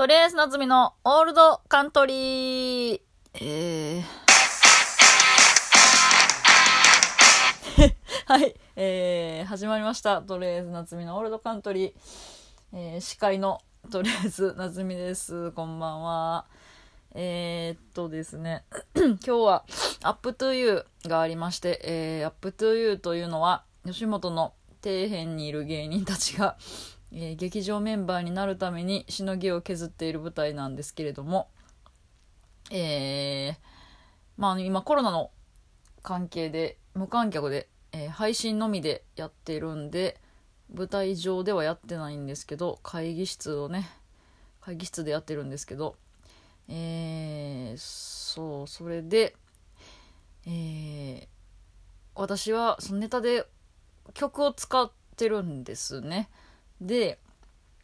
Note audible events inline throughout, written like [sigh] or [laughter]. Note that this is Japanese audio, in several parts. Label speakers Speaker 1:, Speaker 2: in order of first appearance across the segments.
Speaker 1: とりあえず夏美のオールドカントリー。えー。[laughs] はい、えー、始まりました。とりあえず夏美のオールドカントリー。えー、司会のとりあえず夏美です。こんばんは。えー、っとですね、[clears throat] 今日は Up to You がありまして、えー、Up to You というのは、吉本の底辺にいる芸人たちが、えー劇場メンバーになるためにしのぎを削っている舞台なんですけれども、えーまあ今コロナの関係で無観客で、えー配信のみでやっているんで舞台上ではやってないんですけど会議室をね会議室でやってるんですけどえーそうそれでえー私はそのネタで曲を使ってるんですね。で、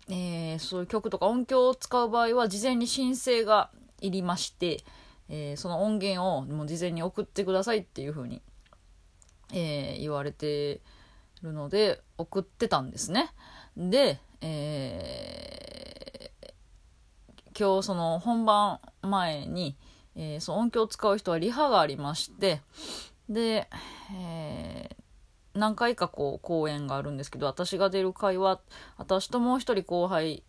Speaker 1: えーそういう曲とか音響を使う場合は事前に申請がいりまして、えーその音源をもう事前に送ってくださいっていう風に、えー言われてるので送ってたんですね。で、えー今日その本番前に、えーその音響を使う人はリハがありましてで、えー何回かこう公演があるんですけど私が出る回は私ともう一人後輩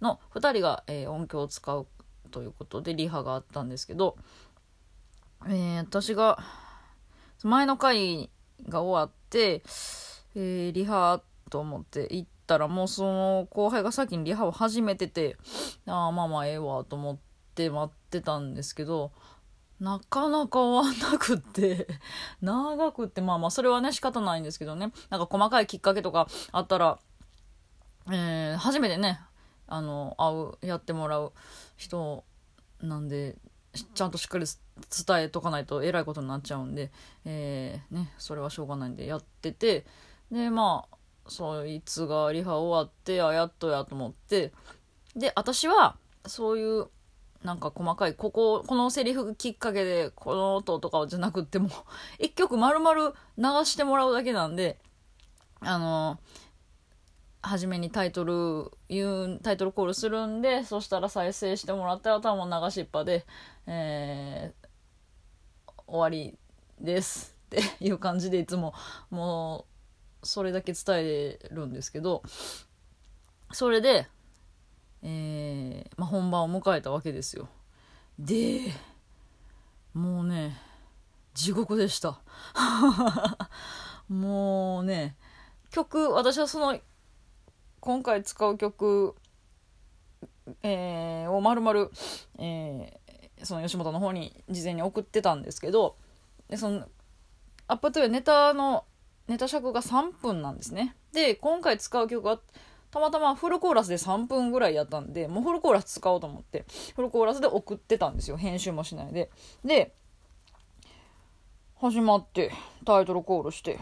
Speaker 1: の2人が、えー音響を使うということでリハがあったんですけど、えー私が前の回が終わって、えーリハと思って行ったらもうその後輩が先にリハを始めててああまあまあええわと思って待ってたんですけどなかなか終わんなくって、[laughs] 長くって、まあまあ、それはね、仕方ないんですけどね、なんか細かいきっかけとかあったら、えー初めてね、あの、会う、やってもらう人なんで、ちゃんとしっかり伝えとかないとえらいことになっちゃうんで、えーね、それはしょうがないんでやってて、で、まあ、そいつがリハ終わって、あ、やっとやと思って、で、私は、そういう、なんか細かい、ここ、このセリフきっかけで、この音とかじゃなくっても、[laughs] 一曲丸々流してもらうだけなんで、あの、初めにタイトル、言う、タイトルコールするんで、そしたら再生してもらったら、あとはもう流しっぱで、えー終わりです。っていう感じでいつも、もう、それだけ伝えるんですけど、それで、えーまあ、本番を迎えたわけですよ。でもうね地獄でした。[laughs] もうね曲私はその今回使う曲、えーをまるまるその吉本の方に事前に送ってたんですけどでそのアップトゥーネタのネタ尺が3分なんですね。で今回使う曲がたまたまフルコーラスで3分ぐらいやったんで、もうフルコーラス使おうと思って、フルコーラスで送ってたんですよ。編集もしないで。で、始まって、タイトルコールして。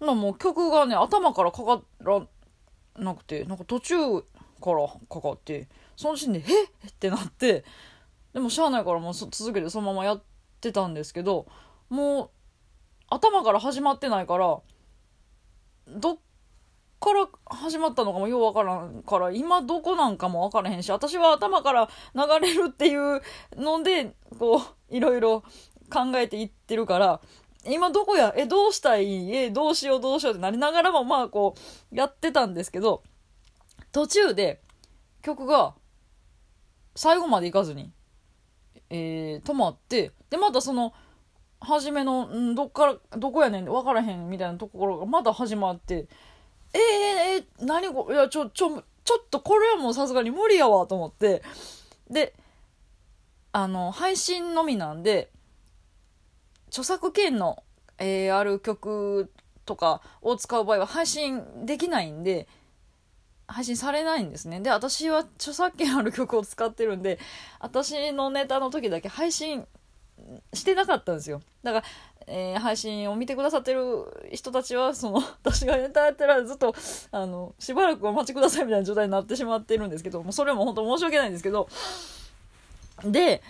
Speaker 1: なもう曲がね、頭からかからなくて、なんか途中からかかって、その時点で、えっ？てなって、でもしゃあないからもう続けてそのままやってたんですけど、もう、頭から始まってないから、どっから始まったのかもようわからんから、今どこなんかもわからへんし、私は頭から流れるっていうので、こう、いろいろ考えていってるから、今どこやえ、どうしたい？え、どうしようどうしようってなりながらも、まあこう、やってたんですけど、途中で曲が最後までいかずに、えー、止まって、で、またその、初めの、んどっから、どこやねん、わからへんみたいなところがまた始まって、えー、えー、何これ、いや、ちょ、ちょ、ちょっとこれはもうさすがに無理やわと思って、で、あの、配信のみなんで、著作権の、えーある曲とかを使う場合は配信できないんで、配信されないんですね。で、私は著作権ある曲を使ってるんで、私のネタの時だけ配信してなかったんですよ。だから、えー配信を見てくださってる人たちは、その、私がネタやってらずっと、あの、しばらくお待ちくださいみたいな状態になってしまってるんですけど、もうそれも本当申し訳ないんですけど、で、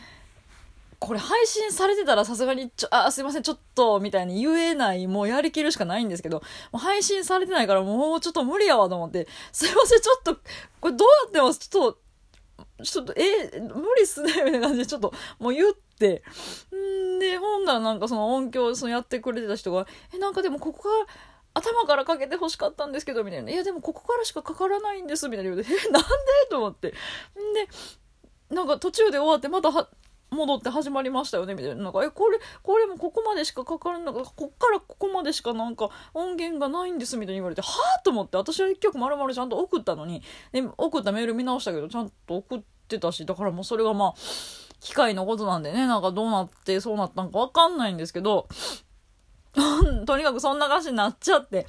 Speaker 1: これ配信されてたらさすがにちょ、あ、すいません、ちょっと、みたいに言えない、もうやりきるしかないんですけど、もう配信されてないからもうちょっと無理やわと思って、すいません、ちょっと、これどうやってもちょっと、ちょっと、え、無理っすね、みたいな感じでちょっともう言って、んで、ほんならなんかその音響そのやってくれてた人が、え、なんかでもここから、頭からかけて欲しかったんですけど、みたいな。いや、でもここからしかかからないんです、みたいな言うて、え、なんで？と思って。んで、なんか途中で終わってまたは戻って始まりましたよねみたいな。なんかえこれこれもここまでしかかからんのかこっからここまでしかなんか音源がないんですみたいに言われてはあ？と思って。私は1曲まるまるちゃんと送ったのに。で送ったメール見直したけどちゃんと送ってたしだからもうそれがまあ機械のことなんでねなんかどうなってそうなったんかわかんないんですけど [laughs] とにかくそんな歌詞になっちゃって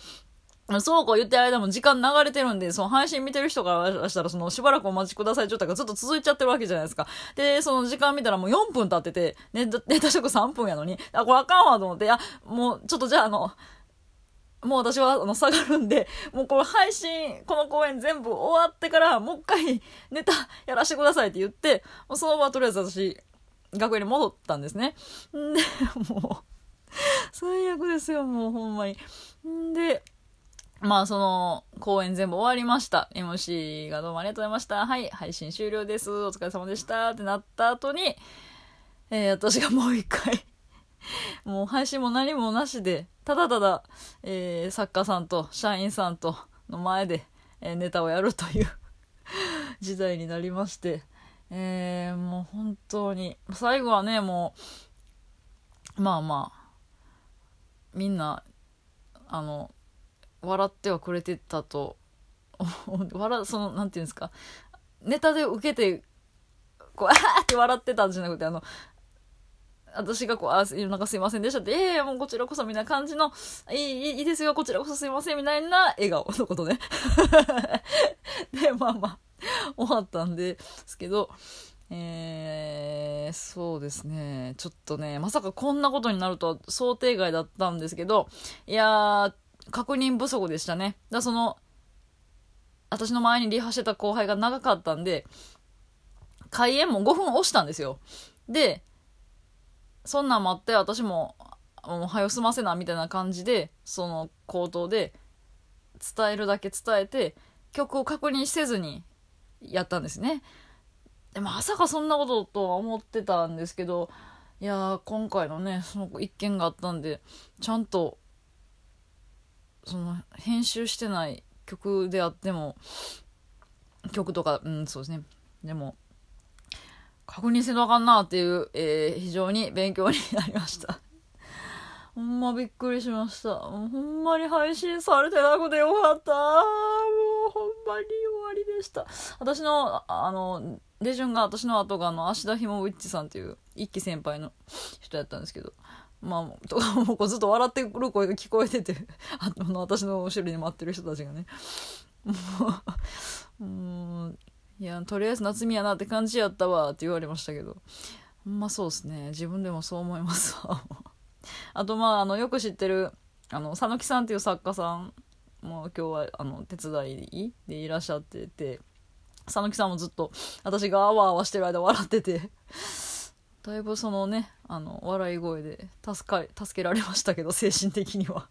Speaker 1: そうこう言ってる間も時間流れてるんで、その配信見てる人からしたら、そのしばらくお待ちください状態がずっと続いちゃってるわけじゃないですか。で、その時間見たらもう4分経ってて、ネネタ食3分やのに、あ、これあかんわと思って、いや、もうちょっとじゃああの、もう私はあの下がるんで、[laughs] もうこれ配信、この公演全部終わってから、もう一回ネタやらせてくださいって言って、もうその場はとりあえず私、学園に戻ったんですね。んで、[laughs] もう、最悪ですよ、もうほんまに。んで、まあ、その、公演全部終わりました。MC がどうもありがとうございました。はい、配信終了です。お疲れ様でした。ってなった後に、えー、私がもう一回 [laughs] もう配信も何もなしで、ただただ、えー、作家さんと社員さんとの前で、えー、ネタをやるという [laughs] 時代になりまして、えー、もう本当に、最後はね、もう、まあまあ、みんな、あの、笑ってはくれてたと [laughs] 笑そのなんていうんですかネタで受けてこうあーって笑ってたんじゃなくてあの私がこう、あ、なんかすいませんでしたって、ええー、もうこちらこそみたいな感じの、いい、いいですよ、こちらこそすいませんみたいな笑顔のことね。[laughs] で、まあまあ、終わったんですけど、えー、そうですね、ちょっとね、まさかこんなことになるとは想定外だったんですけど、いやー、確認不足でしたね。だその、私の前にリハしてた後輩が長かったんで、開演も5分押したんですよ。で、そんなん待って私も、もう早済ませなみたいな感じで、その口頭で伝えるだけ伝えて、曲を確認せずにやったんですね。でまさかそんなこととは思ってたんですけど、いや今回のね、その一件があったんで、ちゃんとその編集してない曲であっても曲とかうんそうですねでも確認せなあかんなっていう、えー、非常に勉強になりました。[laughs] ほんまびっくりしました。ほんまに配信されてなくてよかった。もうほんまに終わりでした。私のあのレジュンが私の後があの芦田ひもウィッチさんっていう一期先輩の人やったんですけど。まあ、とかもうずっと笑ってくる声が聞こえてて [laughs] あの私の後ろに待ってる人たちがね。もうんいやとりあえず夏美やなって感じやったわって言われましたけど。ほんまそうっすね。自分でもそう思いますわ。あとまああのよく知ってるあの佐野木さんっていう作家さんも今日はあの手伝いでいらっしゃってて佐野木さんもずっと私があわあわしてる間笑っててだいぶそのねあの笑い声で助か助けられましたけど精神的には。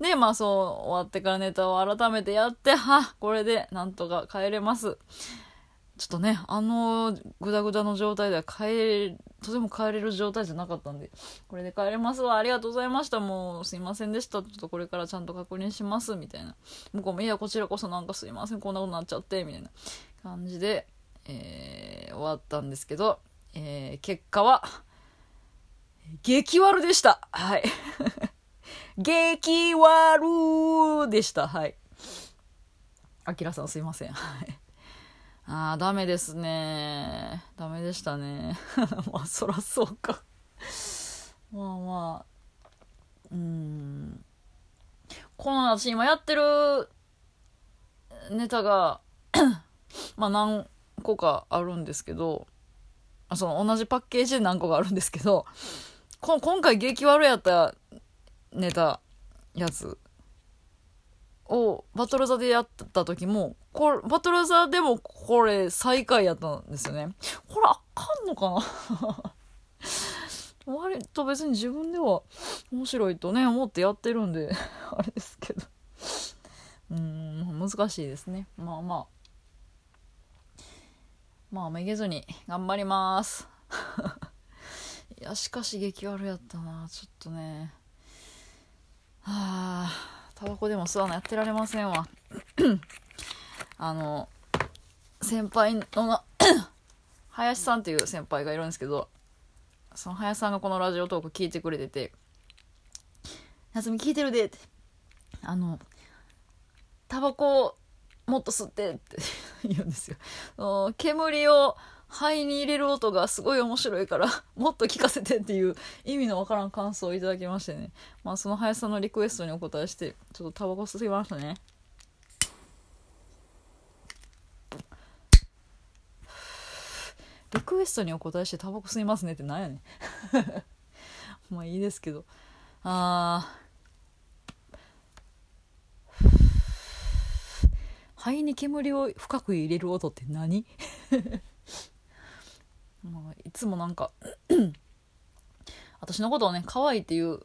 Speaker 1: でまあそう終わってからネタを改めてやってはこれでなんとか帰れます。ちょっとねあのグダグダの状態では帰れとても帰れる状態じゃなかったんでこれで帰れますわ。ありがとうございました。もうすいませんでした。ちょっとこれからちゃんと確認します。みたいな。向こうもいやこちらこそなんかすいません。こんなことになっちゃって。みたいな。感じでえー、終わったんですけど、えー、結果は、激悪でした。はい。激悪でした。はい。あきらさんすいません。はい。ああ、ダメですね。ダメでしたね。[laughs] まあ、そらそうか。まあまあ、うん。この私今やってるネタが [coughs] まあ何個かあるんですけど、その同じパッケージで何個かあるんですけど、今回激悪やったネタ、やつをバトル座でやった時も、これ、バトル座でもこれ最下位やったんですよね。これあかんのかな？[laughs] 割と別に自分では面白いとね、思ってやってるんで [laughs] あれですけど。うん、難しいですね。まあまあ。まあめげずに頑張ります [laughs] いやしかし激悪やったなちょっとねはあタバコでも吸わないやってられませんわ。[coughs] あの先輩のな [coughs] 林さんっていう先輩がいるんですけどその林さんがこのラジオトーク聞いてくれてて「夏美聞いてるで」って「あのタバコもっと吸って」って言うんですよ。煙を肺に入れる音がすごい面白いから [laughs] もっと聞かせてっていう意味のわからん感想をいただきましてね。まあその林さんのリクエストにお答えしてちょっとタバコ吸いましたね。リクエストにお答えしてタバコ吸いますねってなんやねん。[laughs] まあいいですけど。あ肺に煙を深く入れる音って何？まあ、いつもなんか [clears throat] 私のことをね可愛いっていう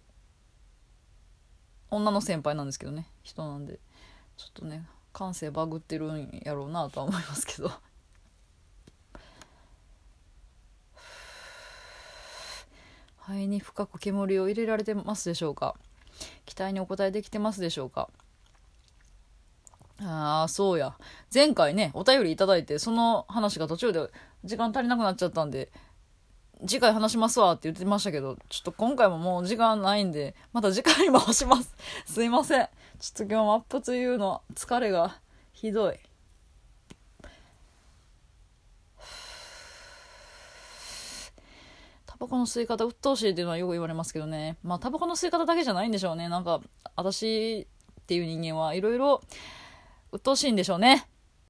Speaker 1: 女の先輩なんですけどね人なんで。ちょっとね感性バグってるんやろうなとは思いますけど。肺に深く煙を入れられてますでしょうか？期待にお答えできてますでしょうか？ああ、そうや。前回ね、お便りいただいて、その話が途中で時間足りなくなっちゃったんで、次回話しますわって言ってましたけど、ちょっと今回ももう時間ないんで、また次回に回します。[laughs] すいません。ちょっと今日もアップというの疲れがひどい。タバコの吸い方鬱陶しいっていうのはよく言われますけどね。まあタバコの吸い方だけじゃないんでしょうね。なんか、私っていう人間はいろいろ鬱陶しいんでしょうね。